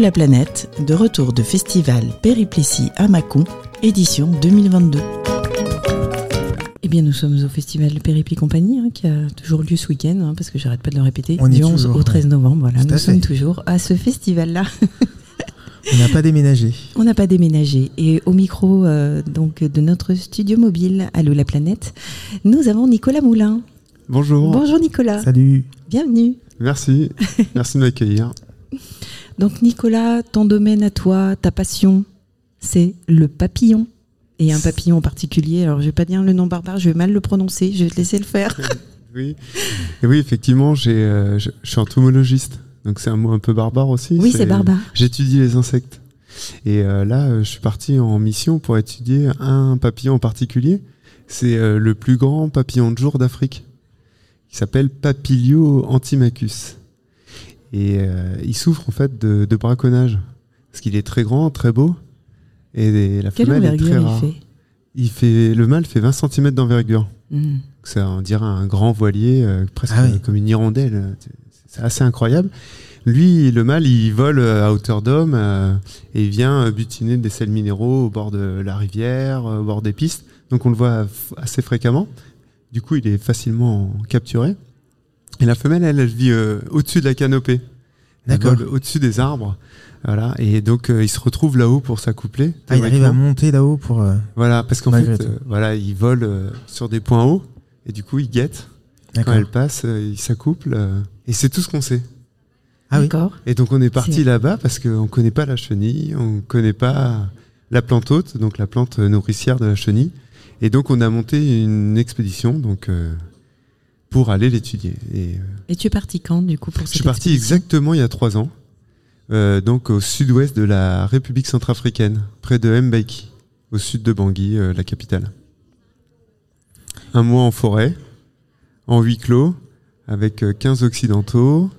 la planète, de retour de festival Périplicie à Mâcon, édition 2022. Eh bien, nous sommes au festival Péripli Compagnie, hein, qui a toujours lieu ce week-end, hein, parce que j'arrête pas de le répéter, On du est 11 toujours, au 13 novembre. Voilà, nous sommes toujours à ce festival-là. On n'a pas déménagé. On n'a pas déménagé. Et au micro euh, donc de notre studio mobile, Allô la planète, nous avons Nicolas Moulin. Bonjour. Bonjour Nicolas, Salut. bienvenue. Merci. Merci de m'accueillir. Donc Nicolas, ton domaine à toi, ta passion, c'est le papillon. Et un papillon en particulier, alors je vais pas dire le nom barbare, je vais mal le prononcer, je vais te laisser le faire. Oui. Et oui, effectivement, j'ai, euh, je, je suis entomologiste. Donc c'est un mot un peu barbare aussi. Oui, c'est barbare. J'étudie les insectes. Et euh, là, euh, je suis parti en mission pour étudier un papillon en particulier. C'est euh, le plus grand papillon de jour d'Afrique. Il s'appelle Papilio antimachus. Et euh, il souffre en fait de, de braconnage. Parce qu'il est très grand, très beau. Et la Quelle femelle est très rare. il fait Il fait, le mâle fait 20 cm d'envergure. Hmm. Ça, on dirait un grand voilier, euh, presque Ah oui. comme une hirondelle. C'est assez incroyable. Lui, le mâle, il vole euh, à hauteur d'homme euh, et il vient euh, butiner des sels minéraux au bord de la rivière, au bord des pistes. Donc on le voit assez fréquemment. Du coup, il est facilement capturé. Et la femelle, elle, elle vit euh, au-dessus de la canopée. D'accord. au-dessus des arbres. Voilà. Et donc, euh, il se retrouve là-haut pour s'accoupler. Ah, il arrive à monter là-haut pour. euh, Voilà, parce qu'en fait, euh, voilà, il vole euh, sur des points hauts et du coup, il guette. Quand elle passe, euh, il s'accouple euh, et c'est tout ce qu'on sait. Ah oui. D'accord. Et donc, on est parti là-bas parce qu'on connaît pas la chenille, on connaît pas la plante haute, donc la plante nourricière de la chenille. Et donc, on a monté une expédition donc euh, pour aller l'étudier. Et euh, Et tu es parti quand du coup pour cette je suis parti exactement il y a trois ans, euh, donc au sud-ouest de la République centrafricaine, près de Mbeki, au sud de Bangui, euh, la capitale. Un mois en forêt, en huis clos, avec euh, 15 occidentaux,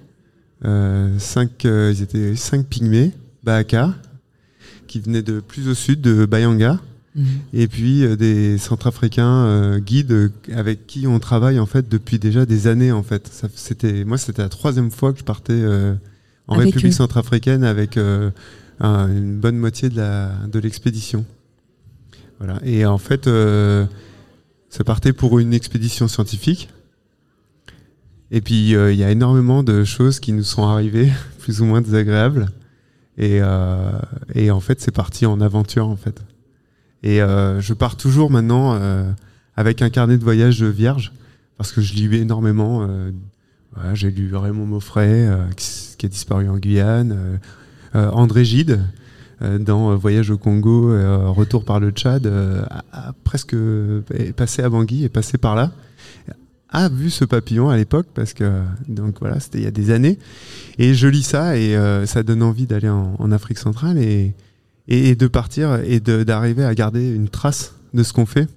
euh, 5, ils étaient 5 pygmées, Baaka, qui venaient de plus au sud, de Bayanga, Mhm. et puis euh, des centrafricains euh, guides euh, avec qui on travaille en fait depuis déjà des années en fait. C'était moi c'était la troisième fois que je partais euh, en Avec République eux. centrafricaine avec euh, un- une bonne moitié de la de l'expédition. Voilà et en fait euh, ça partait pour une expédition scientifique. Et puis euh, il y a énormément de choses qui nous sont arrivées plus ou moins désagréables et euh, et en fait c'est parti en aventure en fait. Et euh, je pars toujours maintenant euh, avec un carnet de voyage vierge parce que je lis énormément. euh, voilà, J'ai lu Raymond Moffret qui, qui a disparu en Guyane, André Gide dans Voyage au Congo, Retour par le Tchad, a, a presque est passé à Bangui, est passé par là, a vu ce papillon à l'époque parce que donc voilà c'était il y a des années et je lis ça et euh, ça donne envie d'aller en, en Afrique centrale et et, et de partir et d'arriver à garder une trace de ce qu'on fait.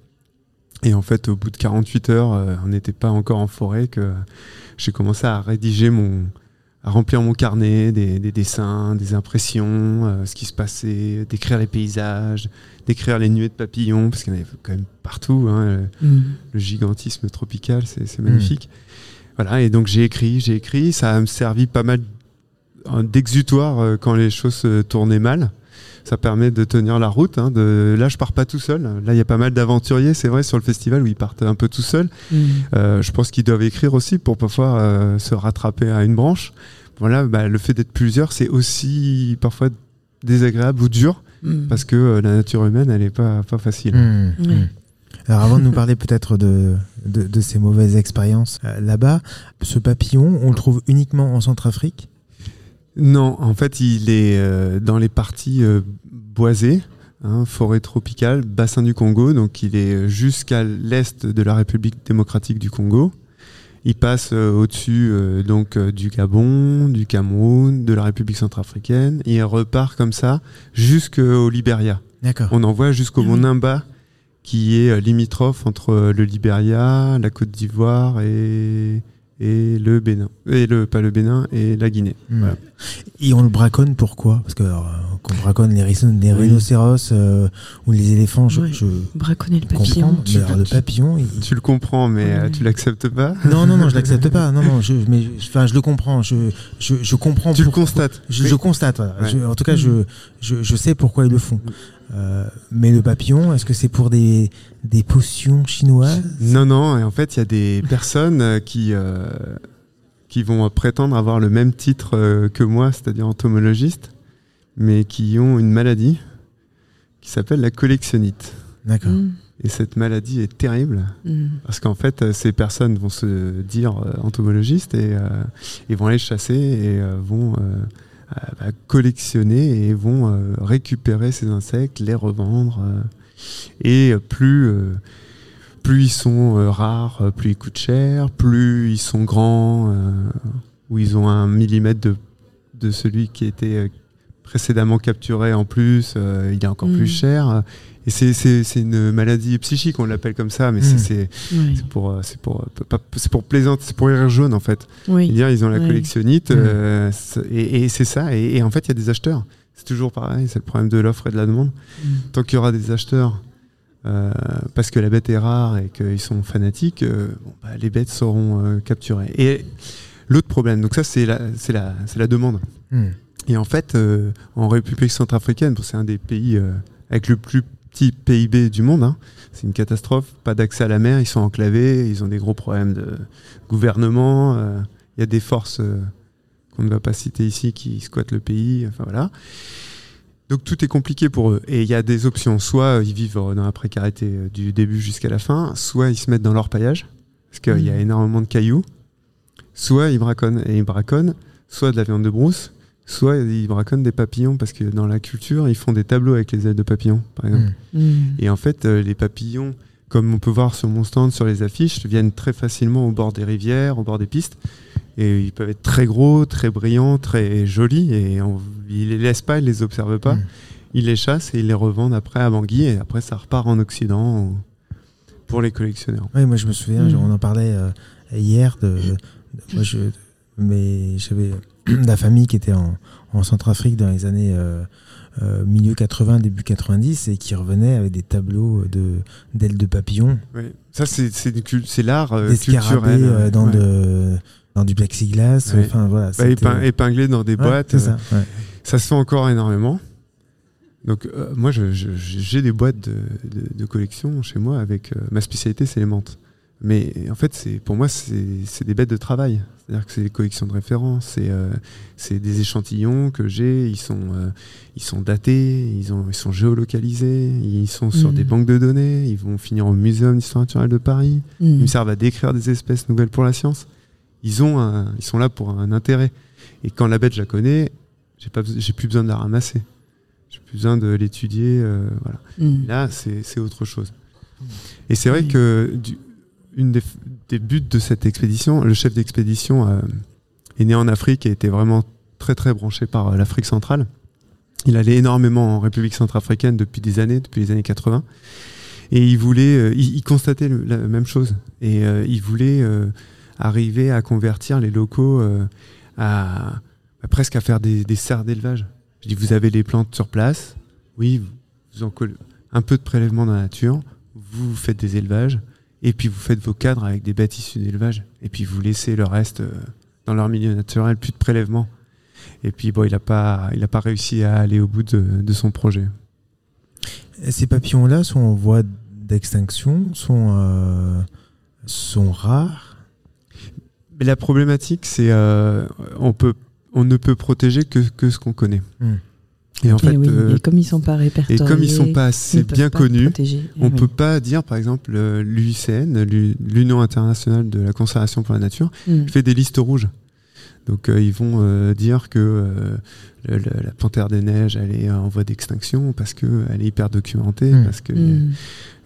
Et en fait, au bout de 48 heures, euh, on n'était pas encore en forêt que j'ai commencé à rédiger mon, à remplir mon carnet, des, des dessins, des impressions, euh, ce qui se passait, décrire les paysages, décrire les nuées de papillons, parce qu'il y en avait quand même partout. hein, le- Mhm. le gigantisme tropical, c'est magnifique. Voilà, et donc j'ai écrit, j'ai écrit, ça a me servi pas mal d'exutoire euh, quand les choses se tournaient mal. Ça permet de tenir la route. hein, de... Là, je pars pas tout seul. Là, il y a pas mal d'aventuriers, c'est vrai, sur le festival où ils partent un peu tout seuls. Mhm. Euh, je pense qu'ils doivent écrire aussi pour parfois euh, se rattraper à une branche. Voilà, bah, le fait d'être plusieurs, c'est aussi parfois désagréable ou dur Mhm. parce que euh, la nature humaine, elle est pas, pas facile. Hmm. Alors avant de nous parler peut-être de, de, de ces mauvaises expériences euh, là-bas, ce papillon, on le trouve uniquement en Centrafrique? Non, en fait, il est euh, dans les parties euh, boisées, hein, forêt tropicale, bassin du Congo, donc il est jusqu'à l'est de la République démocratique du Congo. Il passe euh, au-dessus euh, donc euh, du Gabon, du Cameroun, de la République centrafricaine, et il repart comme ça jusqu'au Libéria. D'accord. On envoie jusqu'au Ah mont. Nimba, qui est euh, limitrophe entre euh, le Libéria, la Côte d'Ivoire et, et le Bénin. Et le, pas le Bénin, et la Guinée. Hmm. Voilà. Et on le braconne pourquoi? Parce que alors, euh, qu'on braconne les, rhino- les Oui. rhinocéros euh, ou les éléphants, je, Ouais. je Braconner le papillon. Mais alors, le papillon, il- Tu le comprends, mais euh, tu l'acceptes pas? non, non, non, je l'accepte pas. Non, non, je, mais je- enfin, je le comprends. Je, je, je comprends. Tu le constates. Je, Oui. je constate. voilà. Ouais. Je- en tout cas, Mm. je, je, je sais pourquoi ils le font. Mm. Euh, mais le papillon, est-ce que c'est pour des, des potions chinoises Non, non, et en fait, il y a des personnes euh, qui, euh, qui vont prétendre avoir le même titre que moi, c'est-à-dire entomologiste, mais qui ont une maladie qui s'appelle la collectionnite. D'accord. Mm, Et cette maladie est terrible, mm. parce qu'en fait, ces personnes vont se dire entomologistes et euh, ils vont aller chasser et euh, vont bah, collectionner et vont euh, récupérer ces insectes, les revendre. euh, et euh, plus, euh, plus ils sont euh, rares, euh, plus ils coûtent cher, plus ils sont grands, euh, ou ils ont un millimètre de, celui qui euh, précédemment capturé en plus, euh, il est encore Mm. plus cher. Et c'est- une maladie psychique, on l'appelle comme ça, mais c'est- Mm. pour, c'est pour, pas- c'est pour plaisante, c'est pour rire jaune en fait. Oui. Dire ils ont la collectionnite, Mm. euh, et, et c'est ça. Et, et en fait, il y a des acheteurs. C'est toujours pareil, c'est le problème de l'offre et de la demande. Mm. Tant qu'il y aura des acheteurs, euh, parce que la bête est rare et qu'ils sont fanatiques, euh, bon, bah, les bêtes seront euh, capturées. Et l'autre problème, donc ça c'est la, c'est la, c'est la demande. Et en fait, euh, en République centrafricaine, bon, c'est un des pays euh, avec le plus petit PIB du monde, hein, c'est une catastrophe, pas d'accès à la mer, ils sont enclavés, ils ont des gros problèmes de gouvernement, euh, il y a des forces euh, qu'on ne va pas citer ici qui squattent le pays, enfin voilà. Donc tout est compliqué pour eux. Et il y a des options, soit ils vivent euh, dans la précarité euh, du début jusqu'à la fin, soit ils se mettent dans leur paillage, parce qu'il y a Mhm. énormément de cailloux, soit ils braconnent, et ils braconnent soit de la viande de brousse, soit ils braconnent des papillons, parce que dans la culture, ils font des tableaux avec les ailes de papillons, par exemple. Hmm. Mm. Et en fait, euh, les papillons, comme on peut voir sur mon stand, sur les affiches, viennent très facilement au bord des rivières, au bord des pistes. Et ils peuvent être très gros, très brillants, très jolis. Et on, ils les laissent pas, ils les observent pas. Mm. Ils les chassent et ils les revendent après à Bangui. Et après, ça repart en Occident ou- pour les collectionneurs. Oui, moi je me souviens, on en parlait euh, hier de, de- moi je mais j'avais la famille qui était en, en Centrafrique dans les années euh, euh, milieu 80 début 90 et qui revenait avec des tableaux de d'ailes de papillon, Oui. Ça, c'est c'est l'art euh, culturel. scarabées euh, dans Ouais. de dans du plexiglas, Ouais. enfin voilà, Bah, c'était- épin- épinglés dans des Ouais, boîtes. euh, ça. se fait encore énormément. Donc moi, j'ai des boîtes de, de- de collection chez moi avec ma spécialité, c'est les menthes. Mais en fait, c'est pour moi, c'est des bêtes de travail. C'est-à-dire que c'est des collections de référence, c'est euh, des échantillons que j'ai. Ils sont euh, ils sont datés, ils ont ils sont géolocalisés, ils sont sur des banques de données. Ils vont finir au Muséum d'histoire naturelle de Paris. Ils Mm. me servent à décrire des espèces nouvelles pour la science. Ils ont un- ils sont là pour un intérêt. Et quand la bête, je la connais, j'ai plus besoin de la ramasser. J'ai plus besoin de l'étudier. euh, voilà. Mm. Là, c'est, autre chose. Et c'est vrai que du- une des, des buts de cette expédition, le chef d'expédition euh, est né en Afrique et était vraiment très très branché par euh, l'Afrique centrale. Il allait énormément en République centrafricaine depuis des années, depuis les années 80. Et il voulait, euh, il, il constatait la même chose. Et euh, il voulait euh, arriver à convertir les locaux à, à presque à faire des, des serres d'élevage. Je dis, vous avez les plantes sur place, oui, vous en collez un peu de prélèvement dans la nature, vous faites des élevages, et puis vous faites vos cadres avec des bêtes issues d'élevage, et puis vous laissez le reste euh, dans leur milieu naturel, plus de prélèvement. Et puis bon, il n'a pas, il a pas réussi à aller au bout de, de son projet. Et Ces papillons-là sont en voie d'extinction, sont euh, sont rares? Mais la problématique, c'est euh, on peut, on ne peut protéger que, que ce qu'on connaît. Hmm. Et en Et fait, oui, euh, et comme ils sont pas et répertoriés, comme ils sont pas assez bien pas connus, protéger. on Eh peut pas dire, par exemple, euh, l'UICN, l'U- l'Union internationale de la conservation pour la nature, Mm. fait des listes rouges. Donc euh, ils vont euh, dire que euh, le- le- la panthère des neiges, elle est en voie d'extinction parce que elle est hyper documentée, Mm. parce que Mm.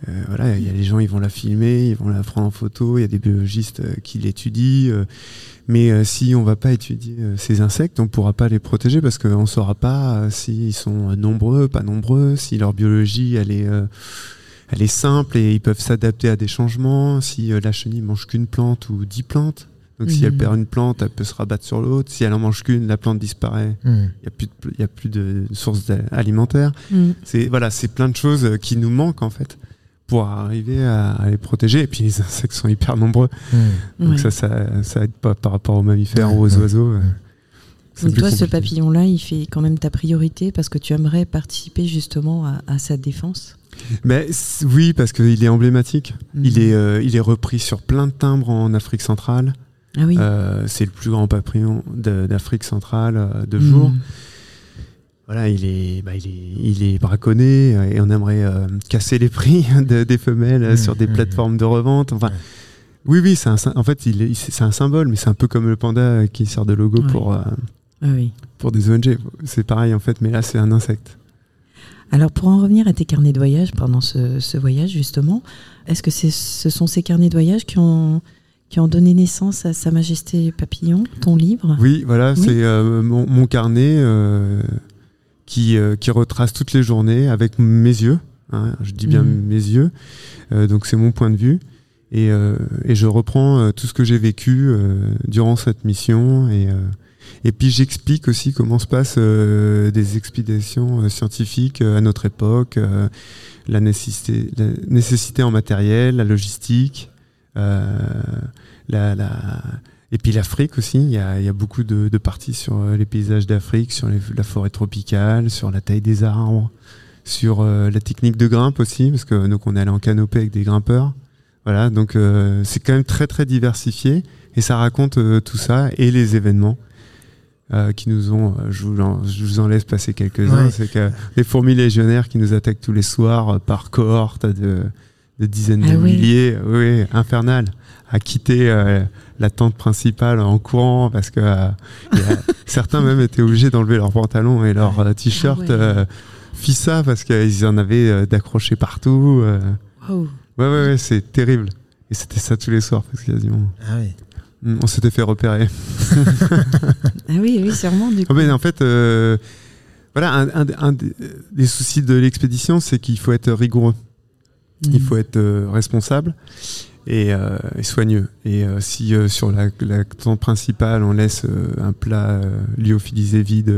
euh, voilà, il y a les gens, ils vont la filmer, ils vont la prendre en photo, il y a des biologistes euh, qui l'étudient. Mais euh, si on va pas étudier euh, ces insectes, on pourra pas les protéger parce qu'on saura pas euh, s'ils sont nombreux, pas nombreux, si leur biologie elle est elle est simple et ils peuvent s'adapter à des changements. Si la chenille mange qu'une plante ou dix plantes, Donc si elle Mhm. perd une plante, elle peut se rabattre sur l'autre. Si elle en mange qu'une, la plante disparaît. Mm. Il n'y a plus de, il y a plus de sources d'a- alimentaires. Mm. C'est voilà, c'est plein de choses qui nous manquent en fait pour arriver à, à les protéger. Et puis les insectes sont hyper nombreux, Mm. donc Ouais. ça, ça, ça aide pas par rapport aux mammifères ou aux oiseaux. euh, c'est Donc toi, ce papillon-là, il fait quand même ta priorité parce que tu aimerais participer justement à, à sa défense? Mais oui, parce qu'il est emblématique. Mhm. Il est, euh, il est repris sur plein de timbres en Afrique centrale. Ah oui. Euh, c'est le plus grand papillon d'Afrique centrale de jour. Voilà, il est, bah, il est, il est braconné euh, et on aimerait euh, casser les prix de- des femelles euh, Mmh, sur des mmh. plateformes de revente. Enfin, oui, oui, c'est en fait, il est, c'est un symbole, mais c'est un peu comme le panda qui sert de logo pour, euh, Ah oui. pour des ONG. C'est pareil en fait, mais là, c'est un insecte. Alors pour en revenir à tes carnets de voyage pendant ce, ce voyage justement, est-ce que c'est, ce sont ces carnets de voyage qui ont, qui ont donné naissance à Sa Majesté Papillon, ton livre? Oui, voilà, Oui. c'est euh, mon, mon carnet euh, qui, euh, qui retrace toutes les journées avec mes yeux. hein, je dis bien Mhm. mes yeux. Euh, donc c'est mon point de vue. Et, euh, et je reprends tout ce que j'ai vécu euh, durant cette mission. Et, euh, et puis j'explique aussi comment se passent euh, des expéditions euh, scientifiques euh, à notre époque, euh, la, nécessité, la nécessité en matériel, la logistique, euh, la, la, et puis l'Afrique aussi, il y a, y a beaucoup de, de parties sur euh, les paysages d'Afrique, sur les- la forêt tropicale, sur la taille des arbres, sur euh, la technique de grimpe aussi, parce que donc on est allé en canopée avec des grimpeurs. Voilà, donc euh, c'est quand même très très diversifié et ça raconte euh, tout ça et les événements. euh, qui nous ont, euh, je vous en, je vous en laisse passer quelques-uns, Ouais. c'est que les fourmis légionnaires qui nous attaquent tous les soirs euh, par cohorte de, de dizaines Ah de oui. milliers, oui, infernal, à quitter euh, la tente principale en courant parce que euh, certains même étaient obligés d'enlever leurs pantalons et leurs euh, t-shirts Ah ouais. euh, fissa parce qu'ils en avaient euh, d'accrochés partout. euh. Waouh. Ouais, ouais, ouais, c'est terrible. Et c'était ça tous les soirs parce quasiment. Ah oui. Mm, On s'était fait repérer. Ah oui, oui, sûrement du Ah coup. ben, en fait, euh, voilà, un, un- un des- soucis de l'expédition, c'est qu'il faut être rigoureux. Il Mm. faut être euh, responsable et, euh, et soigneux. Et euh, si euh, sur la, la tente principale, on laisse un plat lyophilisé vide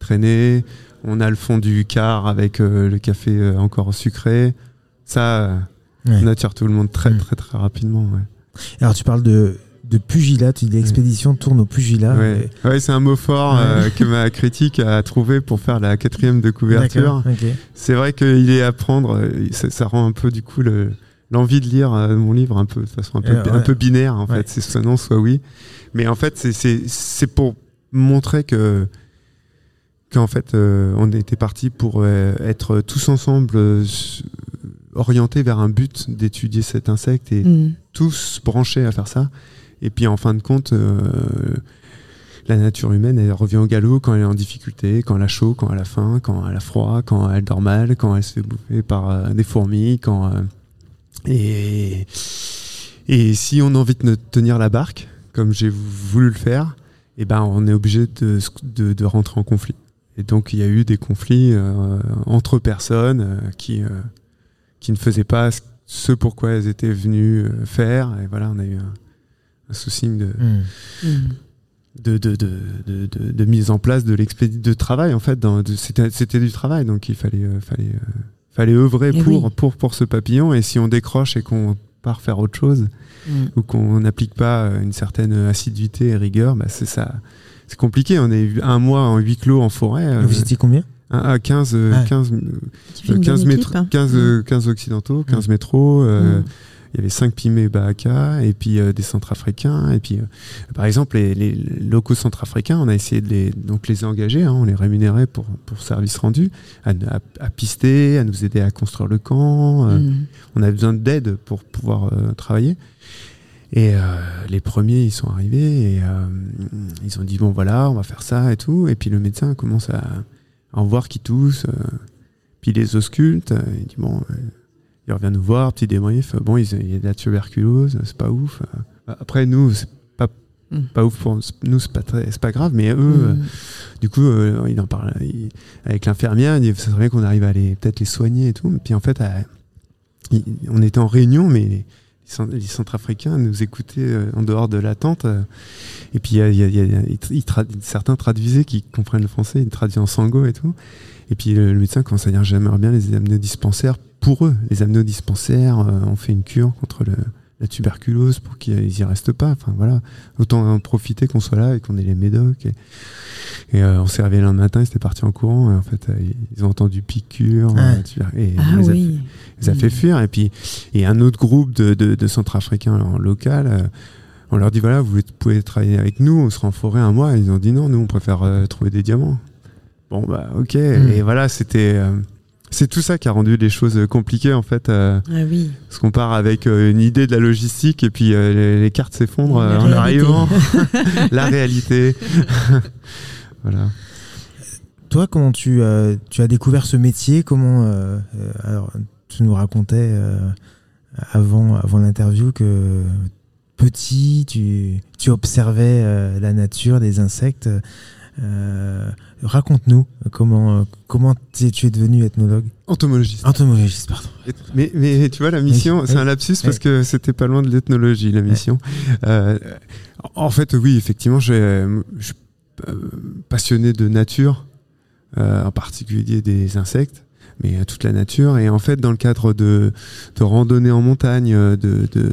traîner, on a le fond du car avec le café encore sucré, ça, Ouais. on attire tout le monde très Mm. très très rapidement. Ouais, Alors tu parles de, de pugilat, tu dis l'expédition tourne au pugilat. ouais. Ouais, c'est un mot fort Ouais. euh, que ma critique a trouvé pour faire la quatrième de couverture. C'est vrai qu'il est à prendre, ça, ça rend un peu du coup le- l'envie de lire euh, mon livre un peu de façon un peu, Euh, ouais. un peu binaire en Ouais. fait, c'est soit non soit oui. Mais en fait c'est- c'est c'est pour montrer que qu'en fait euh, on était parti pour euh, être tous ensemble euh, orientés vers un but d'étudier cet insecte et Mm. tous branchés à faire ça. Et puis en fin de compte, euh, la nature humaine, elle revient au galop quand elle est en difficulté, quand elle a chaud, quand elle a faim, quand elle a froid, quand elle dort mal, quand elle se fait bouffer par euh, des fourmis, quand euh, et et si on a envie de tenir la barque, comme j'ai voulu le faire, et ben on est obligé de, de, de rentrer en conflit. Et donc il y a eu des conflits euh, entre personnes euh, qui euh, qui ne faisaient pas ce pourquoi elles étaient venues euh, faire. Et voilà, on a eu un, un souci de, Hmm. Mm. de, de, de, mise en place de l'expédition de travail en fait. C'était c'était du travail, donc il fallait, euh, fallait, euh, fallait œuvrer Eh pour, oui. pour, pour ce papillon. Et si on décroche et qu'on part faire autre chose, Mm. ou qu'on n'applique pas euh, une certaine assiduité et rigueur, bah c'est ça. C'est compliqué, on est un mois en huis clos en forêt. euh, Vous étiez combien? à 15, euh, Ah. 15, Tu fais euh, une 15, bonne métro- équipe, hein. 15, euh, 15 occidentaux, 15 métros. euh, Mm. Il y avait 5 Pimé Baaka et puis euh, des centrafricains. Et puis, euh, par exemple, les, les locaux centrafricains, on a essayé de les, donc les engager, hein, on les rémunérait pour, pour service rendu, à, à- à pister, à nous aider à construire le camp. euh, Mm. On avait besoin d'aide pour pouvoir euh, travailler. Et euh, les premiers, ils sont arrivés et euh, ils ont dit bon voilà, on va faire ça et tout. Et puis le médecin commence à, à en voir qui tousse. euh, puis il les ausculte. il dit bon, euh, il revient nous voir, petit débrief. Bon, il y a de la tuberculose, c'est pas ouf. Euh, Après nous, c'est pas Mm. pas ouf pour nous, c'est pas très, c'est pas grave. Mais eux, euh, Mm. du coup, euh, il en parle il- avec l'infirmière. Il dit ça serait bien qu'on arrive à les peut-être les soigner et tout. Puis en fait, à- il- on était en réunion, mais les, les Centrafricains nous écoutaient euh, en dehors de la tente. euh, et puis, il y a- y a- y a- certains traduisaient qui comprennent le français, ils traduisent en sango et tout. Et puis, le, le médecin commence à dire J'aimerais bien les amener au dispensaire pour eux. Les amener au dispensaire, euh, on fait une cure contre le- la tuberculose pour qu'ils y restent pas. Enfin, voilà. Autant en profiter qu'on soit là et qu'on ait les médocs. Et, et, euh, on s'est réveillé le matin, ils étaient partis en courant. Et en fait, euh, ils ont entendu piqûre. Ah. et Ah on les a oui. les a fait fuir. Et puis, et un autre groupe de, de, de Centrafricains en local, euh, on leur dit voilà, vous pouvez travailler avec nous, on sera en forêt un mois. Ils ont dit non, nous, on préfère trouver des diamants. Bon, bah, ok. Et voilà, c'était. euh, c'est tout ça qui a rendu les choses compliquées, en fait. euh, Ah oui. parce qu'on part avec euh, une idée de la logistique et puis euh, les, les cartes s'effondrent euh, en arrivant. la réalité. voilà. Toi, comment tu, euh, tu as découvert ce métier? Comment alors, tu nous racontais euh, avant, avant l'interview que petit, tu, tu observais euh, la nature, des insectes. Euh, Raconte-nous comment, euh, comment tu es- tu es devenu ethnologue Entomologiste. Entomologiste, pardon. Mais, mais tu vois, la mission, Oui, c'est un lapsus parce que c'était pas loin de l'ethnologie, la mission. Euh, en fait, oui, effectivement, je suis euh, passionné de nature, euh, en particulier des insectes, mais euh, toute la nature. Et en fait, dans le cadre de, de randonnées en montagne, euh, de, de,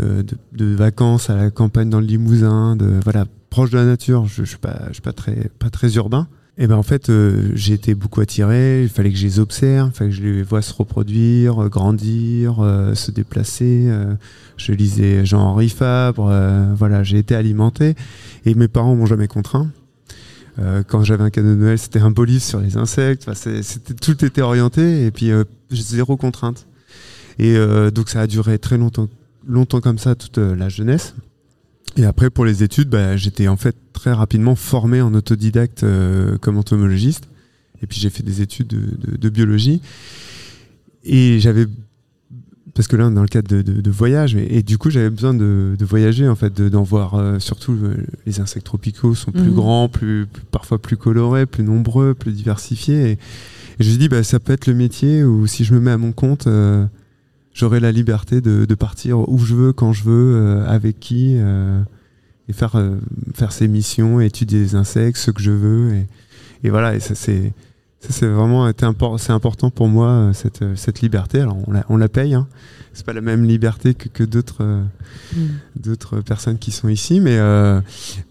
euh, de, de vacances à la campagne dans le Limousin, de voilà, proche de la nature, je, je suis pas, je suis pas très, pas très urbain. Et ben en fait, euh, j'ai été beaucoup attiré. Il fallait que je les observe, il fallait que je les vois se reproduire, euh, grandir, euh, se déplacer. euh. je lisais Jean-Henri Fabre. euh, voilà, j'ai été alimenté. Et mes parents m'ont jamais contraint. Quand j'avais un cadeau de Noël, c'était un beau livre sur les insectes. Enfin, c'était tout était orienté et puis zéro contrainte. Et donc ça a duré très longtemps, longtemps comme ça toute la jeunesse. Et après pour les études, bah, j'étais en fait très rapidement formé en autodidacte euh, comme entomologiste. Et puis j'ai fait des études de, de- de biologie. Et j'avais parce que là, on est dans le cadre de, voyage, et, et du coup, j'avais besoin de, voyager, en fait, de- d'en voir. euh, surtout, euh, les insectes tropicaux sont plus Mhm. grands, plus, plus- parfois plus colorés, plus nombreux, plus diversifiés. Et, et je me suis dit, bah, ça peut être le métier où si je me mets à mon compte, j'aurai la liberté de, de partir où je veux, quand je veux, euh, avec qui, euh, et faire, euh, faire ces missions, étudier les insectes, ce que je veux. Et, et voilà, et ça, c'est. Ça, c'est vraiment été impor- c'est important pour moi, euh, cette, euh, cette liberté. Alors, on la, on la paye, hein. C'est pas la même liberté que, que d'autres euh, Mm. d'autres personnes qui sont ici, mais, euh,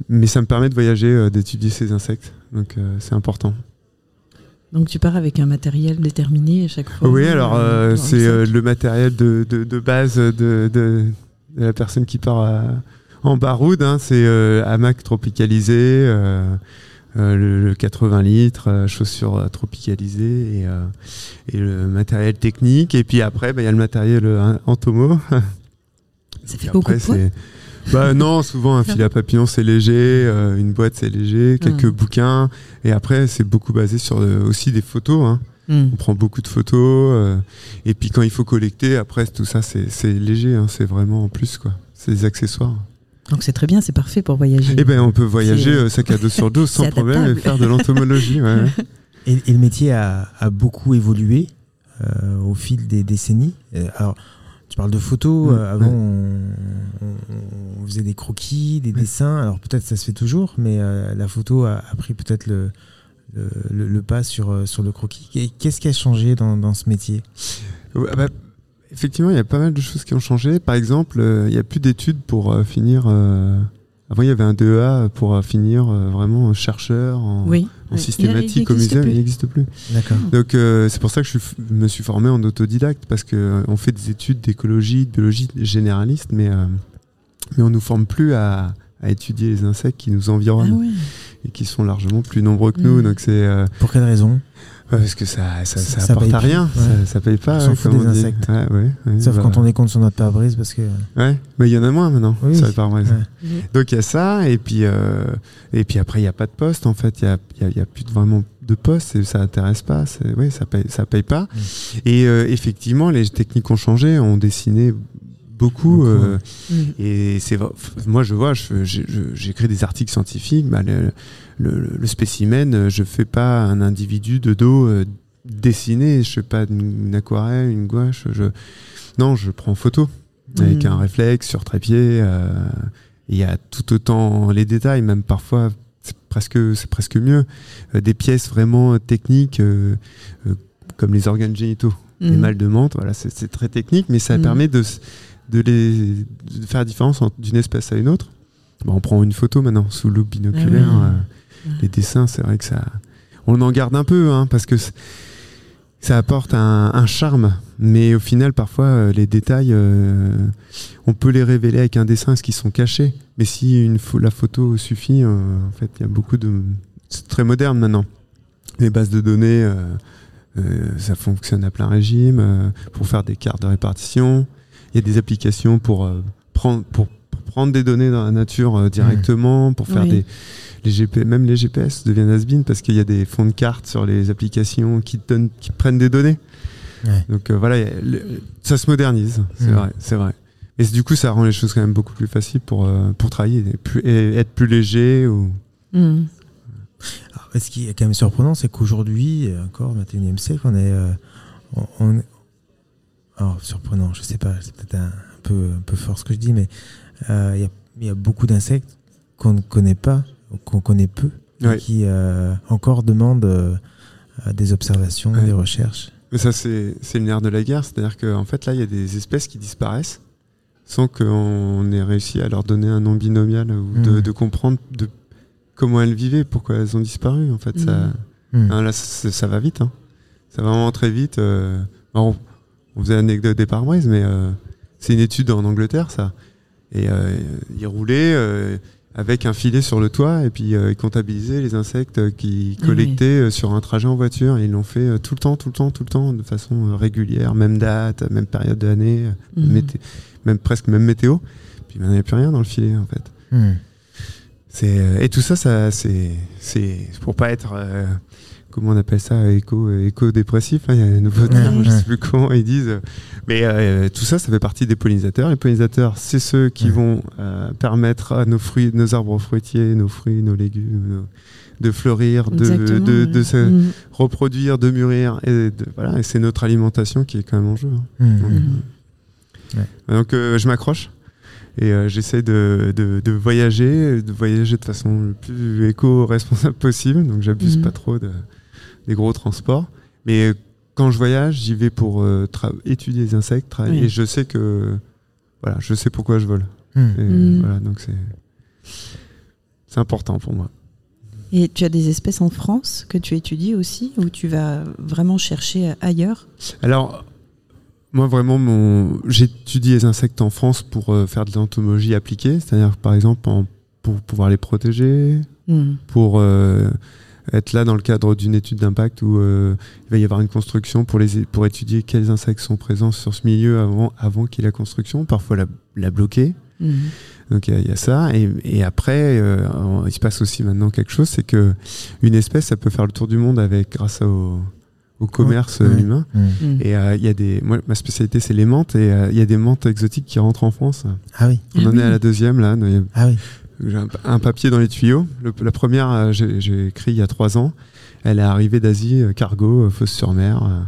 mais ça me permet de voyager, d'étudier ces insectes. Donc, euh, c'est important. Donc tu pars avec un matériel déterminé à chaque fois. Oui, alors, euh, c'est euh, le matériel de, de, de base de, de, de la personne qui part à- en baroud. hein. c'est euh, hamac tropicalisé, euh, euh, le, le 80 litres, euh, chaussures euh, tropicalisées et, euh, et le matériel technique. Et puis après, bah, il y a le matériel euh, entomo. Ça fait beaucoup de Bah non, souvent un filet à papillon c'est léger, euh, une boîte c'est léger, quelques Mm. bouquins. Et après, c'est beaucoup basé sur euh, aussi des photos. Hein. Mm. On prend beaucoup de photos. euh, et puis quand il faut collecter, après tout ça c'est c'est léger, hein, c'est vraiment en plus quoi. C'est des accessoires. Donc c'est très bien, c'est parfait pour voyager. Et ben on peut voyager C'est- euh, sac à dos sur dos sans problème et faire de l'entomologie. ouais. Et, et le métier a, a beaucoup évolué euh, au fil des décennies. Euh, alors, tu parles de photos. Mm, euh, avant, on, on- on faisait des croquis, des dessins. Alors, peut-être ça se fait toujours, mais euh, la photo a, a pris peut-être le, le, le- le pas sur, euh, sur le croquis. Et Qu'est-ce qui a changé dans, dans ce métier? Ouais, bah, effectivement, il y a pas mal de choses qui ont changé. Par exemple, euh, il n'y a plus d'études pour euh, finir. Avant, il y avait un DEA pour euh, finir euh, vraiment chercheur en, oui. en oui. systématique au muséum. plus. Il n'existe plus. D'accord. Donc euh, c'est pour ça que je me suis formé en autodidacte parce que euh, on fait des études d'écologie, de biologie généraliste, mais euh, mais on nous forme plus à, à étudier les insectes qui nous Ah environnent ouais. et qui sont largement plus nombreux que nous. Mm. Donc c'est euh, Pour quelle raison? Parce que ça ça, Ça- ça ça apporte paye à rien, ouais. ça, ça paye pas. On s'en fout des insectes. Ouais, ouais, ouais, Sauf bah, quand on est contre sur notre pare-brise, parce que. Ouais, mais il y en a moins maintenant. Oui, sur oui. les pare-brises. Ouais. Mhm. Donc il y a ça, et puis, euh, et puis après il n'y a pas de poste en fait, il n'y a, y a- il y a plus de- vraiment de poste, et ça n'intéresse pas, oui, ça paye, ça paye pas. Et euh, effectivement, les techniques ont changé, on dessinait beaucoup. Beaucoup, euh, Mm. et c'est moi je vois, j'écris des articles scientifiques, bah, le, le- le spécimen, euh, je fais pas un individu de dos euh, dessiné, je fais pas une, une aquarelle, une gouache, je, non, je prends en photo. avec Mhm. un réflexe sur trépied. euh, Il y a tout autant les détails, même parfois c'est presque c'est presque mieux. Euh, des pièces vraiment techniques euh, euh, comme les organes génitaux, les Mhm. mâles de menthe. Voilà, c'est très technique, mais ça permet de de les de faire la différence d'une espèce à une autre. Bah, on prend une photo maintenant sous loupe binoculaire. Ah euh, les dessins, c'est vrai que ça. On en garde un peu, hein, parce que ça apporte un, un charme, mais au final, parfois, euh, les détails, euh, on peut les révéler avec un dessin, ce qui sont cachés? Mais si une la photo suffit, euh, en fait, il y a beaucoup de. C'est très moderne maintenant. Les bases de données, ça fonctionne à plein régime pour faire des cartes de répartition. Il y a des applications pour euh, prendre pour, pour prendre des données dans la nature euh, directement, pour faire Oui. des les GP, même les GPS deviennent has parce qu'il y a des fonds de cartes sur les applications qui, te donnent, qui prennent des données. Ouais. Donc euh, voilà, y a le- ça se modernise, c'est Mhm. vrai, c'est vrai. Et du coup, ça rend les choses quand même beaucoup plus faciles pour, euh, pour travailler et, plus- et être plus léger. Ou... Alors, ce qui est quand même surprenant, c'est qu'aujourd'hui, encore 21e siècle, on est. euh, on, on- alors, surprenant, je sais pas, c'est peut-être un, un peu, un peu fort ce que je dis, mais euh, il y, a, il y a beaucoup d'insectes qu'on ne connaît pas, ou qu'on connaît peu, et qui euh, encore demandent euh, des observations, Ouais. des recherches. Mais ça, c'est c'est le nerf de la guerre. C'est-à-dire qu'en fait, là, il y a des espèces qui disparaissent sans qu'on ait réussi à leur donner un nom binomial ou de, de comprendre de comment elles vivaient, pourquoi elles ont disparu. En fait, ça, Hmm. Hein, là, ça, ça va vite. Hein. Ça va vraiment très vite. euh. Alors, on, faisait l'anecdote des pare-brises, mais euh, c'est une étude en Angleterre, ça. Et euh, ils roulaient euh, avec un filet sur le toit et puis euh, ils comptabilisaient les insectes qu'ils Ah collectaient euh, sur un trajet en voiture. Et ils l'ont fait euh, tout le temps, tout le temps, tout le temps, de façon euh, régulière, même date, même période de l'année, euh, Mhm. même presque même météo. Puis il n'y a plus rien dans le filet, en fait. Hmm. C'est euh, et tout ça, ça c'est c'est pour pas être euh, comment on appelle ça éco éco dépressif. Il y a un nouveau terme, Ouais, je ouais. sais plus comment ils disent. Mais euh, tout ça, ça fait partie des pollinisateurs. Les pollinisateurs, c'est ceux qui Ouais. vont euh, permettre à nos fruits, nos arbres fruitiers, nos fruits, nos légumes, nos- de fleurir, de, se Mhm. reproduire, de mûrir. Et de- voilà, et c'est notre alimentation qui est quand même en jeu. hein. Hmm. Donc, Mhm. euh, donc, euh, je m'accroche et euh, j'essaie de, de, de voyager, de voyager de façon le plus éco-responsable possible. Donc j'abuse Mhm. pas trop de, des gros transports. Mais euh, quand je voyage, j'y vais pour euh, étudier les insectes travailler. Oui. et je sais que voilà, je sais pourquoi je vole. Hmm. Et, Mhm. voilà, donc c'est c'est important pour moi. Et tu as des espèces en France que tu étudies aussi, ou tu vas vraiment chercher ailleurs? Alors, moi vraiment, mon... j'étudie les insectes en France pour euh, faire de l'entomologie appliquée, c'est-à-dire par exemple en- pour pouvoir les protéger, Mhm. pour euh, être là dans le cadre d'une étude d'impact où euh, il va y avoir une construction pour, les, pour étudier quels insectes sont présents sur ce milieu avant, avant qu'il y ait la construction, parfois la, la bloquer. Mhm. Donc il y, a- il y a ça. Et, et après, euh, il se passe aussi maintenant quelque chose, c'est que une espèce, ça peut faire le tour du monde avec grâce au, au commerce Ouais. humain. Mhm. Et euh, il y a des, moi, ma spécialité, c'est les menthes, et euh, il y a des menthes exotiques qui rentrent en France. Ah oui, On en oui. est à la deuxième là. Ah oui. J'ai un, papier dans les tuyaux. La première, euh, j'ai écrit il y a trois ans. Elle est arrivée d'Asie, euh, cargo, euh, Fosse-sur-Mer.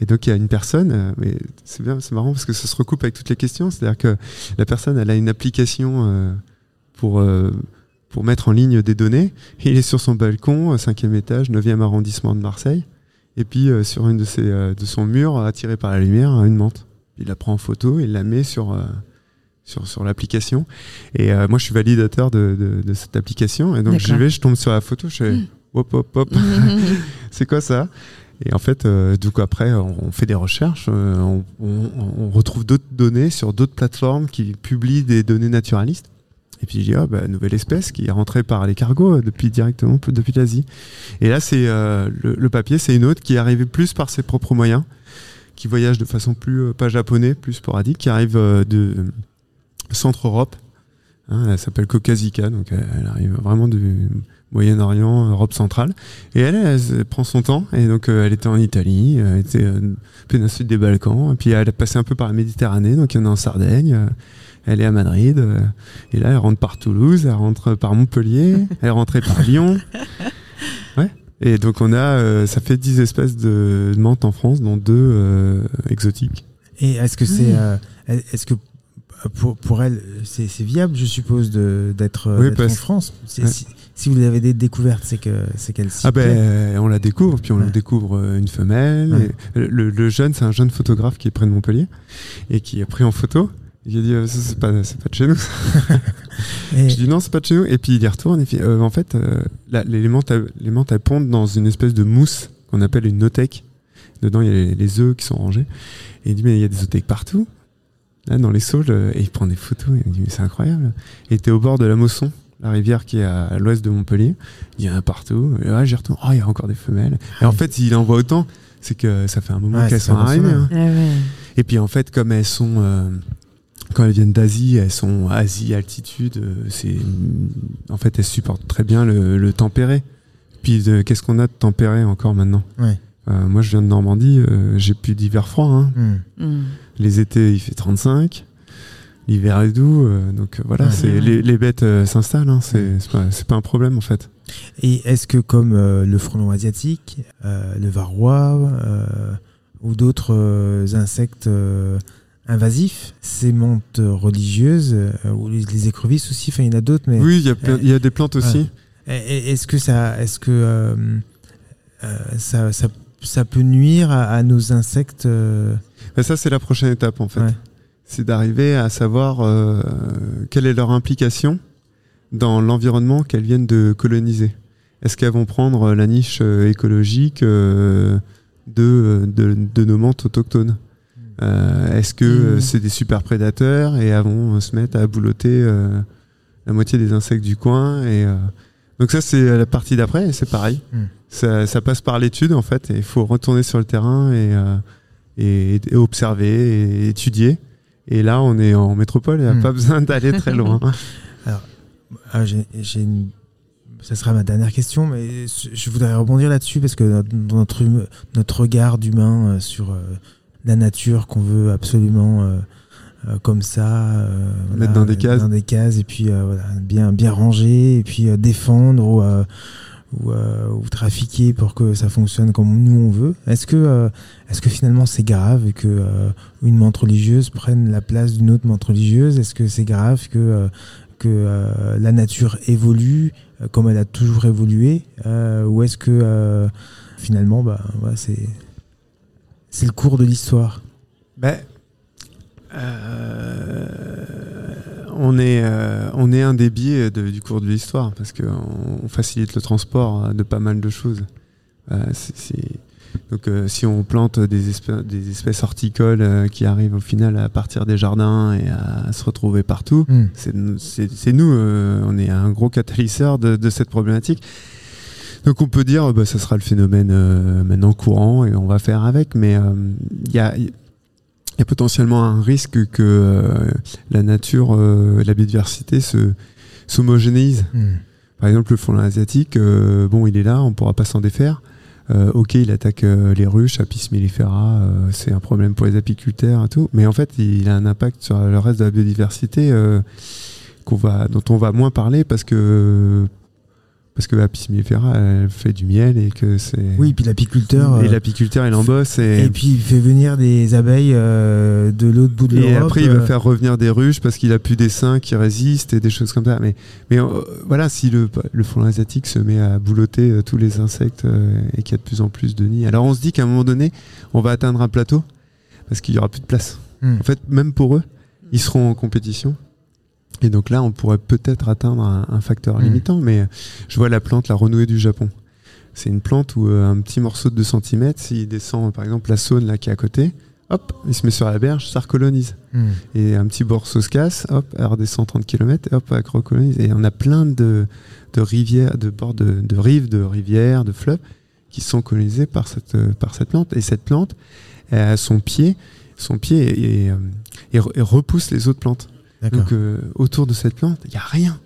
Et donc il y a une personne, mais c'est bien, c'est marrant parce que ça se recoupe avec toutes les questions. C'est-à-dire que la personne, elle a une application pour pour mettre en ligne des données. Il est sur son balcon, cinquième étage, 9e arrondissement de Marseille. Et puis sur une de ses de son mur, attiré par la lumière, une menthe. Il la prend en photo, il la met sur sur, sur l'application. Et euh, moi, je suis validateur de, de, de cette application. Et donc, j'y vais, je tombe sur la photo, je fais Mm. hop, hop, hop, c'est quoi ça? Et en fait, euh, du coup, après, on, fait des recherches, euh, on, on- on retrouve d'autres données sur d'autres plateformes qui publient des données naturalistes. Et puis, je dis, ah, bah, nouvelle espèce qui est rentrée par les cargos euh, depuis directement depuis l'Asie. Et là, c'est le, le papier, c'est une autre qui est arrivée plus par ses propres moyens, qui voyage de façon plus, pas japonais, plus sporadique, qui arrive de Centre-Europe. Hein, elle s'appelle Caucasica, donc elle, elle arrive vraiment du Moyen-Orient, Europe centrale. Et elle, elle, prend son temps. Et donc, euh, elle était en Italie, euh, elle était euh, péninsule des Balkans. Et puis, elle a passé un peu par la Méditerranée, donc il y en a en Sardaigne. euh, elle est à Madrid. euh, et là, elle rentre par Toulouse, elle rentre par Montpellier, elle est rentrée par Lyon. Ouais. Et donc, on a, euh, ça fait 10 espèces de menthes en France, dont deux euh, exotiques. Et est-ce que c'est, euh, est-ce que pour, pour elle, c'est viable, je suppose, de- d'être Oui, en France. Ouais. Si, si vous avez des découvertes, c'est que c'est qu'elle s'y Ah ben, on la découvre, puis on Ouais. découvre euh, une femelle. Ouais. et le, le jeune, c'est un jeune photographe qui est près de Montpellier et qui a pris en photo. Il a dit, euh, ça, c'est pas, de chez nous. Et- Je dis non, c'est pas de chez nous. Et puis il y retourne. Et puis, euh, en fait, euh, menthes, elles pondent dans une espèce de mousse qu'on appelle une nothèque. Dedans, il y a les, les œufs qui sont rangés. Et il dit, mais il y a des othèques partout. Là, dans les saules. euh, Et il prend des photos. Il dit, mais c'est incroyable. Et était au bord de la Mosson, la rivière qui est à l'ouest de Montpellier. Il y en a partout. Et là, j'y retourne. Oh, il y a encore des femelles. Et en fait, s'il en voit autant, c'est que ça fait un moment Ouais, qu'elles sont arrivées. hein. Ah ouais. Et puis en fait, comme elles sont, euh, quand elles viennent d'Asie, elles sont Asie altitude. euh, c'est, en fait, elles supportent très bien le, le tempéré. Puis qu'est-ce qu'on a de tempéré encore maintenant? Ouais. Euh, Moi, je viens de Normandie. euh, j'ai plus d'hiver froid. hein. Hmm. Mm. Les étés, il fait 35. L'hiver est doux. euh, donc voilà, Ouais. c'est, Ouais. les, les bêtes euh, s'installent. hein, c'est, c'est, pas, c'est pas un problème en fait. Et est-ce que comme euh, le frelon asiatique, euh, le varroa euh, ou d'autres euh, insectes euh, invasifs, ces menthes religieuses euh, ou les, les écrevisses aussi, enfin il y en a d'autres, mais Oui, il y, a y des plantes aussi. Et- et- est-ce que ça, est-ce que euh, euh, ça, ça, ça peut nuire à, à nos insectes euh, ça, c'est la prochaine étape en fait. Ouais. C'est d'arriver à savoir euh, quelle est leur implication dans l'environnement qu'elles viennent de coloniser. Est-ce qu'elles vont prendre la niche euh, écologique de, de, de nos menthes autochtones Euh, Est-ce que euh, c'est des super prédateurs et elles vont se mettre à boulotter euh, la moitié des insectes du coin et, Donc ça, c'est la partie d'après et c'est pareil. Mhm. Ça, ça passe par l'étude en fait et il faut retourner sur le terrain et, euh, et, et observer et étudier. Et là, on est en métropole, il n'y a Mhm. pas besoin d'aller très loin. Ah, j'ai, j'ai une... Ça sera ma dernière question, mais je voudrais rebondir là-dessus parce que notre, notre, notre regard d'humain euh, sur euh, la nature qu'on veut absolument euh, euh, comme ça euh, Mettre dans des cases. dans des cases et puis euh, voilà, bien bien ranger et puis euh, défendre ou euh, ou, euh, ou trafiquer pour que ça fonctionne comme nous on veut. Est-ce que euh, est-ce que finalement c'est grave que euh, une menthe religieuse prenne la place d'une autre menthe religieuse? Est-ce que c'est grave que euh, que euh, la nature évolue euh, comme elle a toujours évolué euh, ou est-ce que euh, finalement bah ouais, c'est c'est le cours de l'histoire? Ben, euh, on, est, euh, on est un des biais de- du cours de l'histoire parce qu'on on facilite le transport euh, de pas mal de choses. Euh, Donc, si on plante des, espèces, des espèces horticoles qui arrivent au final à partir des jardins et à, se retrouver partout, c'est c'est- nous, on est un gros catalyseur de, de cette problématique. Donc on peut dire, bah, ça sera le phénomène maintenant courant et on va faire avec, mais il y, a, il y a potentiellement un risque que euh, la nature, euh, la biodiversité se s'homogénéise. Hmm. Par exemple, le frelon asiatique, euh, bon, il est là, on pourra pas s'en défaire. Euh, ok, il attaque euh, les ruches, Apis mellifera, euh, c'est un problème pour les apiculteurs et tout, mais en fait, il a un impact sur le reste de la biodiversité euh, qu'on va, dont on va moins parler parce que parce que Apis elle fait du miel et que c'est oui puis l'apiculteur et euh, l'apiculteur, il en bosse et, et puis il fait venir des abeilles euh, de l'autre bout de et l'Europe après, il va euh, faire revenir des ruches parce qu'il a plus d'essaims qui résistent et des choses comme ça. Mais, mais euh, voilà, si le, le frelon asiatique se met à boulotter euh, tous les insectes et qu'il y a de plus en plus de nids, alors on se dit qu'à un moment donné, on va atteindre un plateau parce qu'il y aura plus de place. Hmm. En fait, même pour eux, ils seront en compétition. Et donc là, on pourrait peut-être atteindre un, un facteur Hmm. limitant. Mais je vois la plante, la renouée du Japon. C'est une plante où euh, un petit morceau de 2 cm, s'il descend par exemple la Saône là qui est à côté, hop, il se met sur la berge, ça recolonise. hmm. Et un petit morceau se casse, hop, elle redescend 30 km, et hop, elle recolonise. Et on a plein de, de rivières, de bords de, de rives, de rivières, de fleuves qui sont colonisés par cette, euh, par cette plante. Et cette plante, elle a son pied, son pied et, et, euh, et repousse les autres plantes. Donc euh, autour de cette plante, il n'y a rien.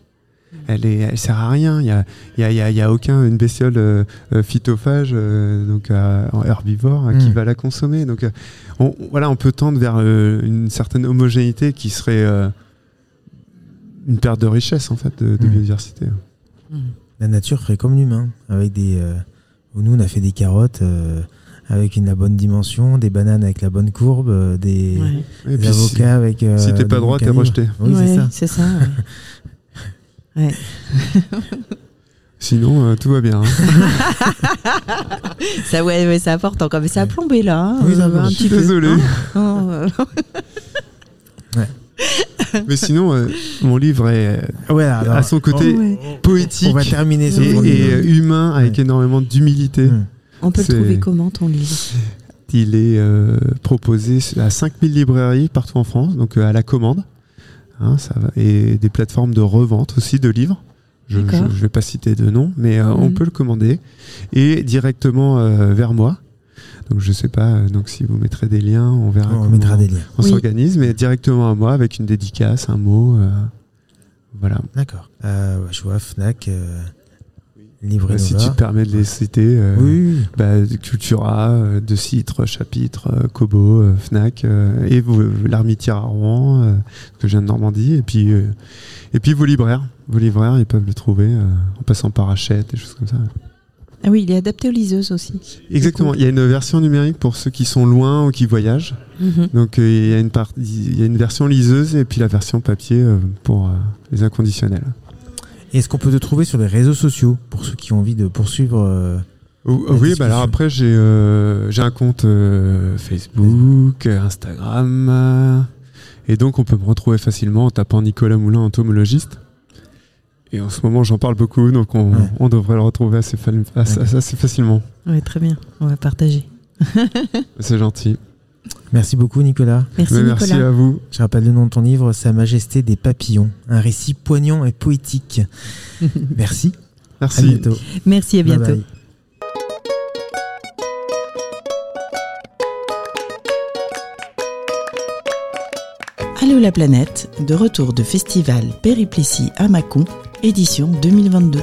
Elle, est, elle sert à rien. Il n'y a, y a, il y a, il y a aucun une bestiole euh, euh, phytophage, euh, donc euh, herbivore, qui Mm. va la consommer. Donc euh, on, voilà, on peut tendre vers euh, une certaine homogénéité qui serait euh, une perte de richesse en fait de, de Mm. biodiversité. La nature ferait comme l'humain avec des euh, nous on a fait des carottes euh, avec une, la bonne dimension, des bananes avec la bonne courbe, euh, des, Ouais. Des puis, si- avocats avec. euh, si t'es pas droit, t'es rejeté. Oui, Ouais, c'est ça. c'est ça. ouais. Ouais. Sinon, euh, tout va bien. hein. Ça, ouais, ouais, c'est important quand même. Ça a plombé là. hein, Oui, ça euh, un Je suis petit peu. désolé. hein. Oh, euh, Mais sinon, euh, mon livre est Voilà, alors, à son côté Ouais. poétique on va terminer et, et, humain avec Ouais. énormément d'humilité. Hum. On peut le trouver comment ton livre? Il est euh, proposé à 5000 librairies partout en France, donc euh, à la commande. Hein, ça va. Et des plateformes de revente aussi de livres. Je ne vais pas citer de nom, mais euh, on Mhm. peut le commander. Et directement euh, vers moi. Donc je sais pas, donc si vous mettrez des liens, on verra On mettra des liens. on Oui. s'organise, mais directement à moi avec une dédicace, un mot. euh, voilà. D'accord. Euh, je vois Fnac, euh, Livre Euh, si tu te permets de les citer, euh, Oui, bah, Cultura, euh, De Citre, Chapitre, euh, Kobo, euh, Fnac, euh, et l'Armitière à Rouen, euh, que je viens de Normandie, et puis, euh, et puis vos libraires. Vos libraires, ils peuvent le trouver euh, en passant par Hachette, des choses comme ça. Ah oui, il est adapté aux liseuses aussi. Exactement. Il y a une version numérique pour ceux qui sont loin ou qui voyagent. Mhm. Donc euh, il y a une il y a une version liseuse et puis la version papier euh, pour euh, les inconditionnels. Et Est-ce qu'on peut te trouver sur les réseaux sociaux pour ceux qui ont envie de poursuivre euh, oui, bah alors après j'ai euh, j'ai un compte euh, Facebook, Instagram, et donc on peut me retrouver facilement en tapant Nicolas Moulin entomologiste. Et en ce moment j'en parle beaucoup, donc on, Ouais. on devrait le retrouver assez, fa- assez- Ouais. assez facilement. Ouais, très bien. On va partager. C'est gentil. Merci beaucoup Nicolas. Merci Mais merci Nicolas. à vous. Je rappelle le nom de ton livre, Sa Majesté des Papillons, un récit poignant et poétique. Merci. À Merci. bientôt. Merci, à Bye bientôt. bye. Allô la planète, de retour de festival Périplessis à Mâcon, édition 2022.